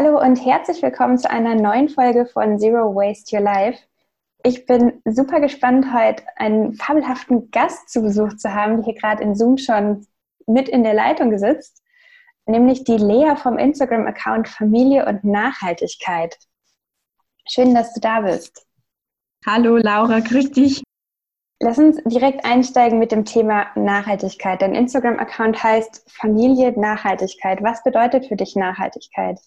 Hallo und herzlich willkommen zu einer neuen Folge von Zero Waste Your Life. Ich bin super gespannt, heute einen fabelhaften Gast zu Besuch zu haben, die hier gerade in Zoom schon mit in der Leitung sitzt, nämlich die Lea vom Instagram-Account Familie und Nachhaltigkeit. Schön, dass du da bist. Hallo Laura, grüß dich. Lass uns direkt einsteigen mit dem Thema Nachhaltigkeit. Dein Instagram-Account heißt Familie Nachhaltigkeit. Was bedeutet für dich Nachhaltigkeit?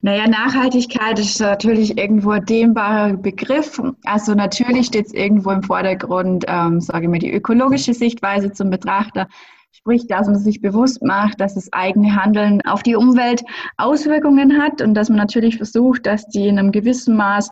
Naja, Nachhaltigkeit ist natürlich irgendwo ein dehnbarer Begriff. Also natürlich steht es irgendwo im Vordergrund, ähm, sage ich mal, die ökologische Sichtweise zum Betrachter. Sprich, dass man sich bewusst macht, dass das eigene Handeln auf die Umwelt Auswirkungen hat und dass man natürlich versucht, dass die in einem gewissen Maß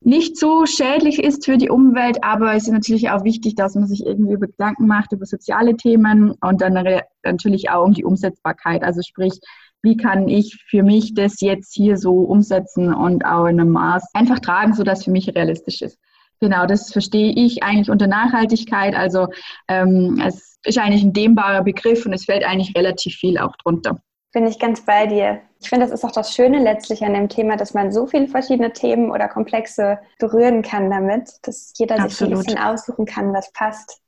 nicht so schädlich ist für die Umwelt, aber es ist natürlich auch wichtig, dass man sich irgendwie über Gedanken macht über soziale Themen und dann natürlich auch um die Umsetzbarkeit. Also sprich, wie kann ich für mich das jetzt hier so umsetzen und auch in einem Maß einfach tragen, sodass für mich realistisch ist. Genau, das verstehe ich eigentlich unter Nachhaltigkeit. Also ähm, es ist eigentlich ein dehnbarer Begriff und es fällt eigentlich relativ viel auch drunter. Bin ich ganz bei dir. Ich finde, das ist auch das Schöne letztlich an dem Thema, dass man so viele verschiedene Themen oder Komplexe berühren kann damit, dass jeder Absolut. sich ein bisschen aussuchen kann, was passt.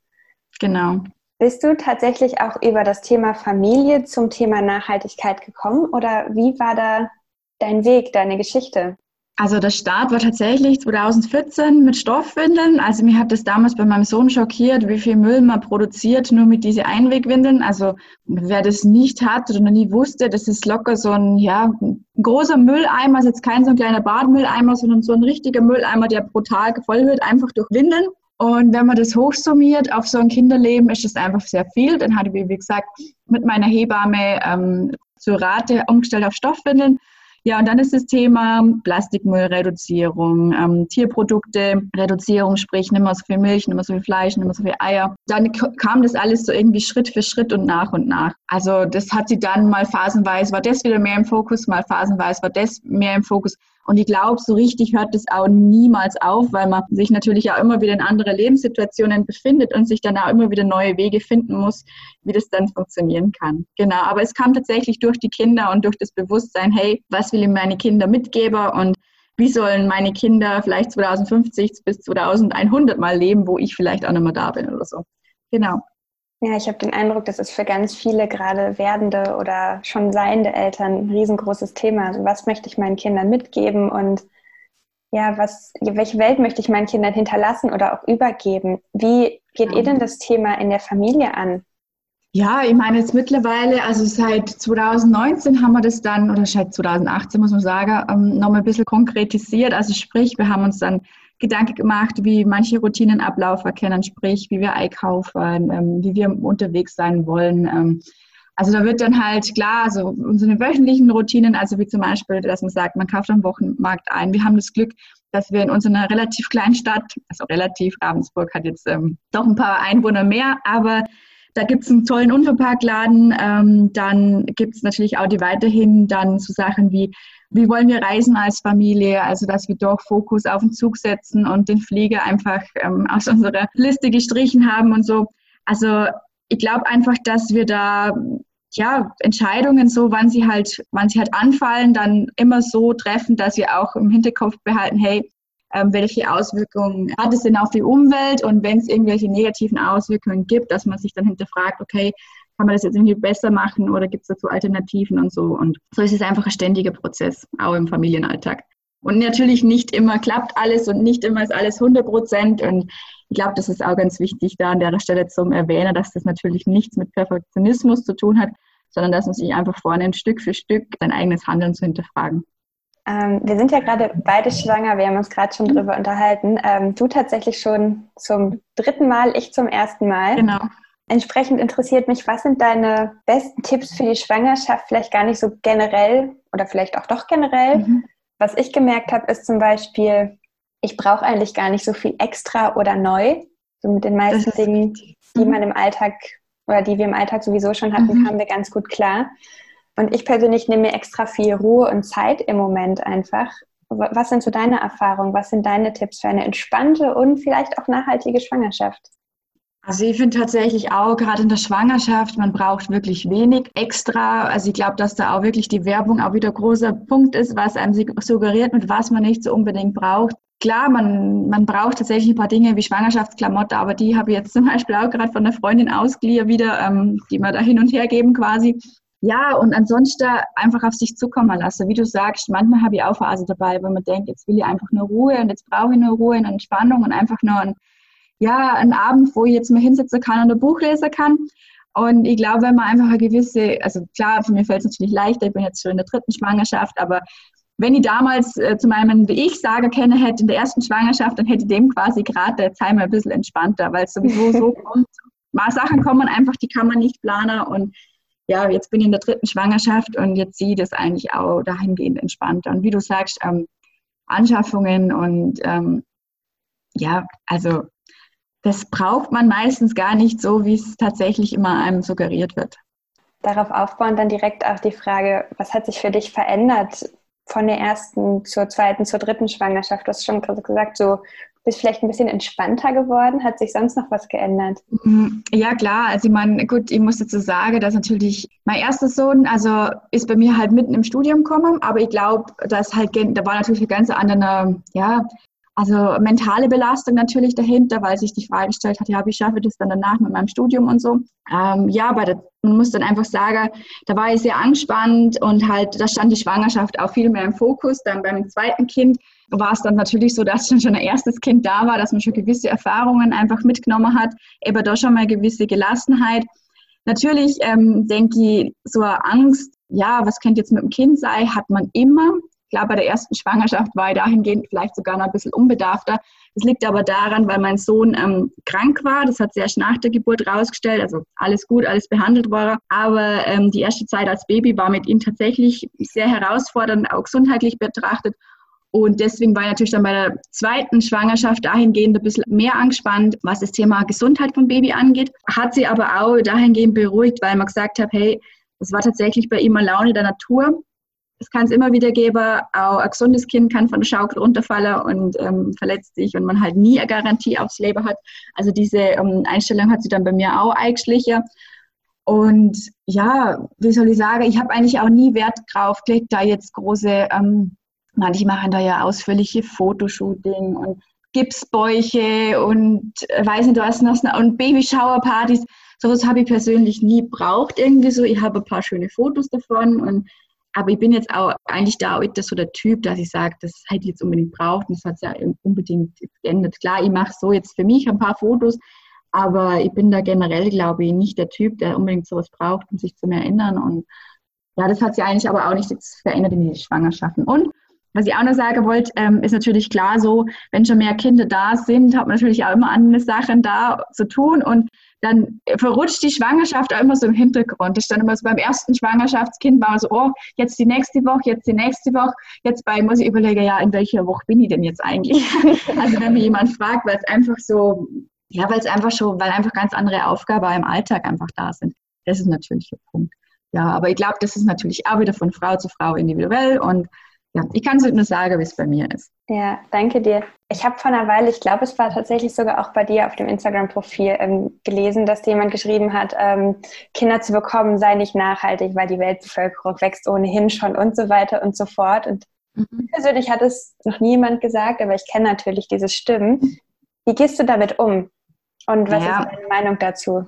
Genau. Bist du tatsächlich auch über das Thema Familie zum Thema Nachhaltigkeit gekommen oder wie war da dein Weg, deine Geschichte? Also der Start war tatsächlich 2014 mit Stoffwindeln. Also mir hat das damals bei meinem Sohn schockiert, wie viel Müll man produziert nur mit diesen Einwegwindeln. Also wer das nicht hat oder noch nie wusste, das ist locker so ein, ja, großer Mülleimer, ist jetzt kein so ein kleiner Badmülleimer, sondern so ein richtiger Mülleimer, der brutal voll wird, einfach durch Windeln. Und wenn man das hochsummiert auf so ein Kinderleben, ist das einfach sehr viel. Dann hatte ich, wie gesagt, mit meiner Hebamme ähm, zur Rate umgestellt auf Stoffwindeln ja, und dann ist das Thema Plastikmüllreduzierung, ähm, Tierprodukte, Reduzierung, sprich nicht mehr so viel Milch, nicht mehr so viel Fleisch, nicht mehr so viel Eier. Dann kam das alles so irgendwie Schritt für Schritt und nach und nach. Also das hat sie dann mal phasenweise, war das wieder mehr im Fokus, mal phasenweise war das mehr im Fokus. Und ich glaube, so richtig hört es auch niemals auf, weil man sich natürlich auch immer wieder in andere Lebenssituationen befindet und sich dann auch immer wieder neue Wege finden muss, wie das dann funktionieren kann. Genau. Aber es kam tatsächlich durch die Kinder und durch das Bewusstsein, hey, was will ich meine Kinder mitgeben und wie sollen meine Kinder vielleicht 2050 bis 2100 mal leben, wo ich vielleicht auch nicht mehr da bin oder so. Genau. Ja, ich habe den Eindruck, das ist für ganz viele gerade werdende oder schon seiende Eltern ein riesengroßes Thema. Also was möchte ich meinen Kindern mitgeben und ja, was, welche Welt möchte ich meinen Kindern hinterlassen oder auch übergeben? Wie geht ihr denn das Thema in der Familie an? Ja, ich meine jetzt mittlerweile, also seit 2019 haben wir das dann, oder seit 2018 muss man sagen, ähm, nochmal ein bisschen konkretisiert. Also sprich, wir haben uns dann Gedanken gemacht, wie manche Routinenablauf erkennen, sprich, wie wir einkaufen, ähm, wie wir unterwegs sein wollen. Ähm, also da wird dann halt klar, also unsere wöchentlichen Routinen, also wie zum Beispiel, dass man sagt, man kauft am Wochenmarkt ein. Wir haben das Glück, dass wir in unserer relativ kleinen Stadt, also relativ, Ravensburg hat jetzt ähm, doch ein paar Einwohner mehr, aber da gibt es einen tollen Unverpacktladen. Ähm, dann gibt es natürlich auch die weiterhin dann so Sachen wie wie wollen wir reisen als Familie, also dass wir doch Fokus auf den Zug setzen und den Flieger einfach ähm, aus unserer Liste gestrichen haben und so. Also ich glaube einfach, dass wir da ja, Entscheidungen so, wann sie halt, wann sie halt anfallen, dann immer so treffen, dass wir auch im Hinterkopf behalten, hey, welche Auswirkungen hat es denn auf die Umwelt und wenn es irgendwelche negativen Auswirkungen gibt, dass man sich dann hinterfragt, okay, kann man das jetzt irgendwie besser machen oder gibt es dazu Alternativen und so. Und so ist es einfach ein ständiger Prozess, auch im Familienalltag. Und natürlich nicht immer klappt alles und nicht immer ist alles 100 Prozent. Und ich glaube, das ist auch ganz wichtig, da an der Stelle zum Erwähnen, dass das natürlich nichts mit Perfektionismus zu tun hat, sondern dass man sich einfach vornimmt, Stück für Stück sein eigenes Handeln zu hinterfragen. Ähm, wir sind ja gerade beide schwanger, wir haben uns gerade schon drüber unterhalten. Ähm, du tatsächlich schon zum dritten Mal, ich zum ersten Mal. Genau. Entsprechend interessiert mich, was sind deine besten Tipps für die Schwangerschaft? Vielleicht gar nicht so generell oder vielleicht auch doch generell. Mhm. Was ich gemerkt habe, ist zum Beispiel, ich brauche eigentlich gar nicht so viel extra oder neu. So mit den meisten Dingen, die man im Alltag oder die wir im Alltag sowieso schon hatten, mhm. kamen wir ganz gut klar. Und ich persönlich nehme mir extra viel Ruhe und Zeit im Moment einfach. Was sind so deine Erfahrungen? Was sind deine Tipps für eine entspannte und vielleicht auch nachhaltige Schwangerschaft? Also ich finde tatsächlich auch, gerade in der Schwangerschaft, man braucht wirklich wenig extra. Also ich glaube, dass da auch wirklich die Werbung auch wieder großer Punkt ist, was einem suggeriert, mit was man nicht so unbedingt braucht. Klar, man, man braucht tatsächlich ein paar Dinge wie Schwangerschaftsklamotte, aber die habe ich jetzt zum Beispiel auch gerade von einer Freundin ausgeliehen wieder, ähm, die wir da hin und her geben quasi. Ja, und ansonsten einfach auf sich zukommen lassen. Wie du sagst, manchmal habe ich auch Phase dabei, wo man denkt, jetzt will ich einfach nur Ruhe und jetzt brauche ich nur Ruhe und Entspannung und einfach nur ein ja, ein Abend, wo ich jetzt mal hinsetzen kann und ein Buch lesen kann. Und ich glaube, wenn man einfach eine gewisse, also klar, für mich fällt es natürlich leichter, ich bin jetzt schon in der dritten Schwangerschaft, aber wenn ich damals äh, zu meinem, wie ich sage, kenne hätte in der ersten Schwangerschaft, dann hätte ich dem quasi gerade der Zeit mal ein bisschen entspannter, weil es sowieso so kommt. Mal Sachen kommen einfach, die kann man nicht planen und ja, jetzt bin ich in der dritten Schwangerschaft und jetzt sehe ich das eigentlich auch dahingehend entspannter. Und wie du sagst, ähm, Anschaffungen und ähm, ja, also das braucht man meistens gar nicht so, wie es tatsächlich immer einem suggeriert wird. Darauf aufbauend dann direkt auch die Frage, was hat sich für dich verändert von der ersten zur zweiten, zur dritten Schwangerschaft? Du hast schon gesagt, so bist vielleicht ein bisschen entspannter geworden. Hat sich sonst noch was geändert? Mhm. Ja, klar. Also ich meine, gut, ich muss dazu sagen, dass natürlich mein erster Sohn, also ist bei mir halt mitten im Studium gekommen, aber ich glaube, dass halt, da war natürlich eine ganz andere, ja, also mentale Belastung natürlich dahinter, weil sich die Frage gestellt hat, ja, wie schaffe ich das dann danach mit meinem Studium und so. Ähm, ja, aber das, man muss dann einfach sagen, da war ich sehr angespannt und halt, da stand die Schwangerschaft auch viel mehr im Fokus. Dann beim zweiten Kind war es dann natürlich so, dass schon ein erstes Kind da war, dass man schon gewisse Erfahrungen einfach mitgenommen hat, aber da schon mal gewisse Gelassenheit. Natürlich ähm, denke ich, so eine Angst, ja, was könnte jetzt mit dem Kind sein, hat man immer. Klar, bei der ersten Schwangerschaft war ich dahingehend vielleicht sogar noch ein bisschen unbedarfter. Das liegt aber daran, weil mein Sohn ähm, krank war. Das hat sich erst nach der Geburt rausgestellt. Also alles gut, alles behandelt war. Aber ähm, die erste Zeit als Baby war mit ihm tatsächlich sehr herausfordernd, auch gesundheitlich betrachtet. Und deswegen war ich natürlich dann bei der zweiten Schwangerschaft dahingehend ein bisschen mehr angespannt, was das Thema Gesundheit vom Baby angeht. Hat sie aber auch dahingehend beruhigt, weil man gesagt hat, hey, das war tatsächlich bei ihm eine Laune der Natur es kann es immer wieder geben, auch ein gesundes Kind kann von der Schaukel runterfallen und ähm, verletzt sich und man halt nie eine Garantie aufs Leben hat. Also diese ähm, Einstellung hat sie dann bei mir auch eingeschlichen. Und ja, wie soll ich sagen, ich habe eigentlich auch nie Wert drauf gelegt, da jetzt große, ähm, manche machen da ja ausführliche Fotoshooting und Gipsbäuche und äh, weiß nicht was noch, und Babyshower-Partys. Sowas habe ich persönlich nie braucht irgendwie so. Ich habe ein paar schöne Fotos davon und aber ich bin jetzt auch eigentlich da auch so der Typ, dass ich sage, das hätte ich jetzt unbedingt braucht. Und das hat es ja unbedingt geändert. Klar, ich mache so jetzt für mich ein paar Fotos, aber ich bin da generell, glaube ich, nicht der Typ, der unbedingt sowas braucht, um sich zu erinnern. Und ja, das hat sich eigentlich aber auch nicht jetzt verändert in den Schwangerschaften. Und was ich auch noch sagen wollte, ähm, ist natürlich klar so, wenn schon mehr Kinder da sind, hat man natürlich auch immer andere Sachen da zu tun. Und dann verrutscht die Schwangerschaft auch immer so im Hintergrund. Das ist dann immer so beim ersten Schwangerschaftskind war so, oh, jetzt die nächste Woche, jetzt die nächste Woche. Jetzt bei muss ich überlegen, ja, in welcher Woche bin ich denn jetzt eigentlich? also wenn mir jemand fragt, weil es einfach so, ja, weil es einfach schon, weil einfach ganz andere Aufgaben im Alltag einfach da sind. Das ist natürlich der Punkt. Ja, aber ich glaube, das ist natürlich auch wieder von Frau zu Frau individuell und ja, ich kann es nur sagen, wie es bei mir ist. Ja, danke dir. Ich habe vor einer Weile, ich glaube, es war tatsächlich sogar auch bei dir auf dem Instagram-Profil ähm, gelesen, dass jemand geschrieben hat, ähm, Kinder zu bekommen sei nicht nachhaltig, weil die Weltbevölkerung wächst ohnehin schon und so weiter und so fort. Und mhm. persönlich hat es noch niemand gesagt, aber ich kenne natürlich diese Stimmen. Wie gehst du damit um? Und was ja. ist deine Meinung dazu?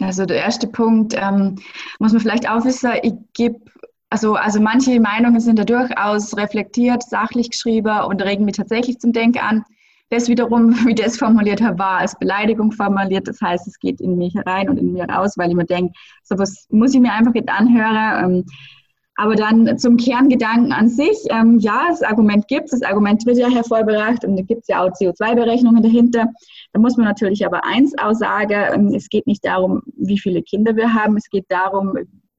Also der erste Punkt ähm, muss man vielleicht auch wissen, ich gebe also, also manche Meinungen sind da durchaus reflektiert, sachlich geschrieben und regen mich tatsächlich zum Denken an. Das wiederum, wie das formuliert habe, war als Beleidigung formuliert. Das heißt, es geht in mich rein und in mir raus, weil ich mir denke, sowas muss ich mir einfach jetzt anhören. Ähm, aber dann zum Kerngedanken an sich, ähm, ja, das Argument gibt es, das Argument wird ja hervorgebracht und da gibt es ja auch CO2-Berechnungen dahinter. Da muss man natürlich aber eins aussagen, ähm, es geht nicht darum, wie viele Kinder wir haben, es geht darum,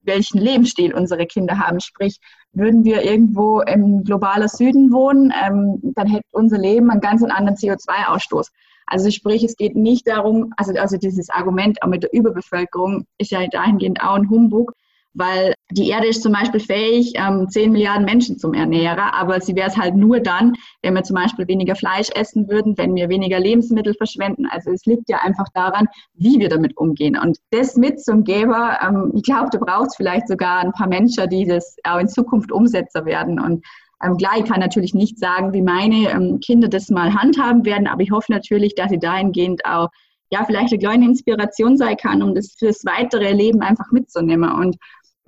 welchen Lebensstil unsere Kinder haben. Sprich, würden wir irgendwo im globalen Süden wohnen, ähm, dann hätte unser Leben einen ganz anderen CO2-Ausstoß. Also sprich, es geht nicht darum, also, also dieses Argument auch mit der Überbevölkerung ist ja dahingehend auch ein Humbug, weil die Erde ist zum Beispiel fähig, ähm, 10 Milliarden Menschen zum Ernähren, aber sie wäre es halt nur dann, wenn wir zum Beispiel weniger Fleisch essen würden, wenn wir weniger Lebensmittel verschwenden. Also es liegt ja einfach daran, wie wir damit umgehen. Und das mit zum Geber, ähm, ich glaube, da braucht es vielleicht sogar ein paar Menschen, die das auch in Zukunft Umsetzer werden. Und ähm, klar, ich kann natürlich nicht sagen, wie meine ähm, Kinder das mal handhaben werden, aber ich hoffe natürlich, dass sie dahingehend auch ja, vielleicht eine kleine Inspiration sein kann, um das fürs weitere Leben einfach mitzunehmen. Und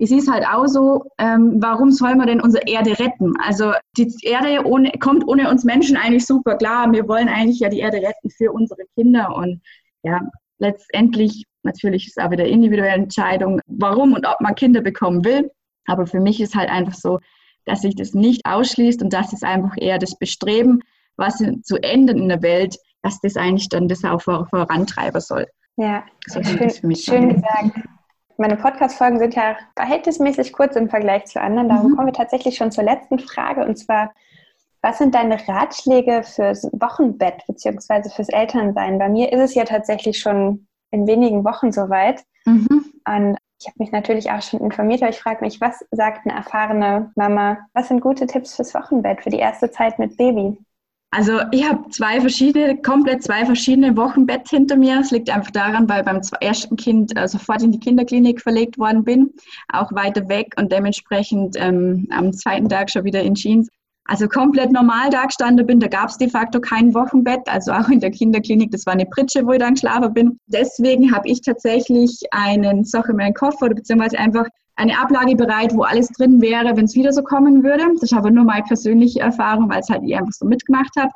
es ist halt auch so, ähm, warum soll man denn unsere Erde retten? Also die Erde ohne, kommt ohne uns Menschen eigentlich super klar. Wir wollen eigentlich ja die Erde retten für unsere Kinder. Und ja, letztendlich, natürlich ist es auch wieder individuelle Entscheidung, warum und ob man Kinder bekommen will. Aber für mich ist halt einfach so, dass sich das nicht ausschließt und das ist einfach eher das Bestreben, was zu ändern in der Welt, dass das eigentlich dann das auch vorantreiben soll. Ja, so schön, schön gesagt. Meine Podcast-Folgen sind ja verhältnismäßig kurz im Vergleich zu anderen. Darum mhm. kommen wir tatsächlich schon zur letzten Frage. Und zwar, was sind deine Ratschläge fürs Wochenbett bzw. fürs Elternsein? Bei mir ist es ja tatsächlich schon in wenigen Wochen soweit. Mhm. Und ich habe mich natürlich auch schon informiert, aber ich frage mich, was sagt eine erfahrene Mama? Was sind gute Tipps fürs Wochenbett, für die erste Zeit mit Baby? Also ich habe zwei verschiedene, komplett zwei verschiedene Wochenbett hinter mir. Es liegt einfach daran, weil beim ersten Kind äh, sofort in die Kinderklinik verlegt worden bin, auch weiter weg und dementsprechend ähm, am zweiten Tag schon wieder in Jeans. Also komplett normal da gestanden bin, da gab es de facto kein Wochenbett, also auch in der Kinderklinik, das war eine Pritsche, wo ich dann geschlafen bin. Deswegen habe ich tatsächlich einen Sache in meinen Koffer oder beziehungsweise einfach eine Ablage bereit, wo alles drin wäre, wenn es wieder so kommen würde. Das ist aber nur meine persönliche Erfahrung, weil es halt ich einfach so mitgemacht habe.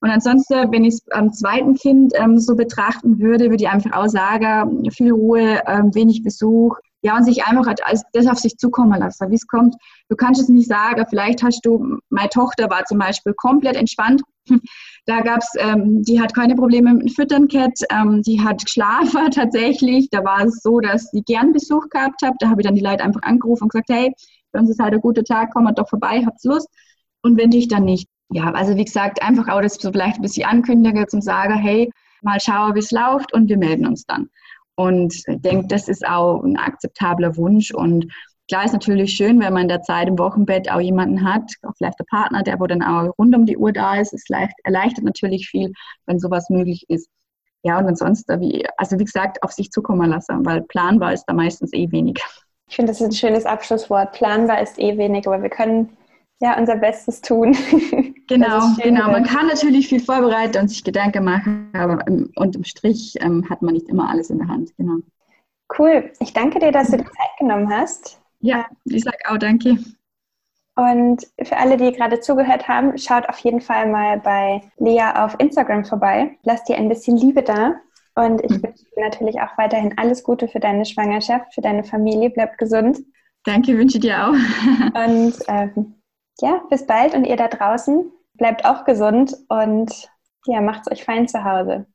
Und ansonsten, wenn ich es am zweiten Kind ähm, so betrachten würde, würde ich einfach auch sagen, viel Ruhe, ähm, wenig Besuch, ja, und sich einfach als das auf sich zukommen lassen, wie es kommt. Du kannst es nicht sagen, vielleicht hast du, meine Tochter war zum Beispiel komplett entspannt. Da gab es, ähm, die hat keine Probleme mit dem Füttern gehabt, ähm, die hat geschlafen tatsächlich. Da war es so, dass sie gern Besuch gehabt hat. Da habe ich dann die Leute einfach angerufen und gesagt, hey, bei uns ist halt ein guter Tag, komm mal doch vorbei, habt's Lust. Und wenn dich dann nicht. Ja, also wie gesagt, einfach auch das so vielleicht ein bisschen ankündigen zum sagen, hey, mal schauen, wie es läuft und wir melden uns dann. Und denke, das ist auch ein akzeptabler Wunsch. Und klar ist natürlich schön, wenn man in der Zeit im Wochenbett auch jemanden hat, auch vielleicht der Partner, der wo dann auch rund um die Uhr da ist. Es erleichtert natürlich viel, wenn sowas möglich ist. Ja, und ansonsten, wie, also wie gesagt, auf sich zukommen lassen, weil planbar ist da meistens eh wenig. Ich finde, das ist ein schönes Abschlusswort. Planbar ist eh wenig, aber wir können ja unser Bestes tun. Genau, genau. Man kann natürlich viel vorbereiten und sich Gedanken machen, aber unterm Strich ähm, hat man nicht immer alles in der Hand. Genau. Cool. Ich danke dir, dass du dir Zeit genommen hast. Ja, ich sage auch danke. Und für alle, die gerade zugehört haben, schaut auf jeden Fall mal bei Lea auf Instagram vorbei. Lass dir ein bisschen Liebe da. Und ich mhm. wünsche dir natürlich auch weiterhin alles Gute für deine Schwangerschaft, für deine Familie. Bleib gesund. Danke, wünsche dir auch. und ähm, ja, bis bald und ihr da draußen bleibt auch gesund und ja, macht's euch fein zu Hause.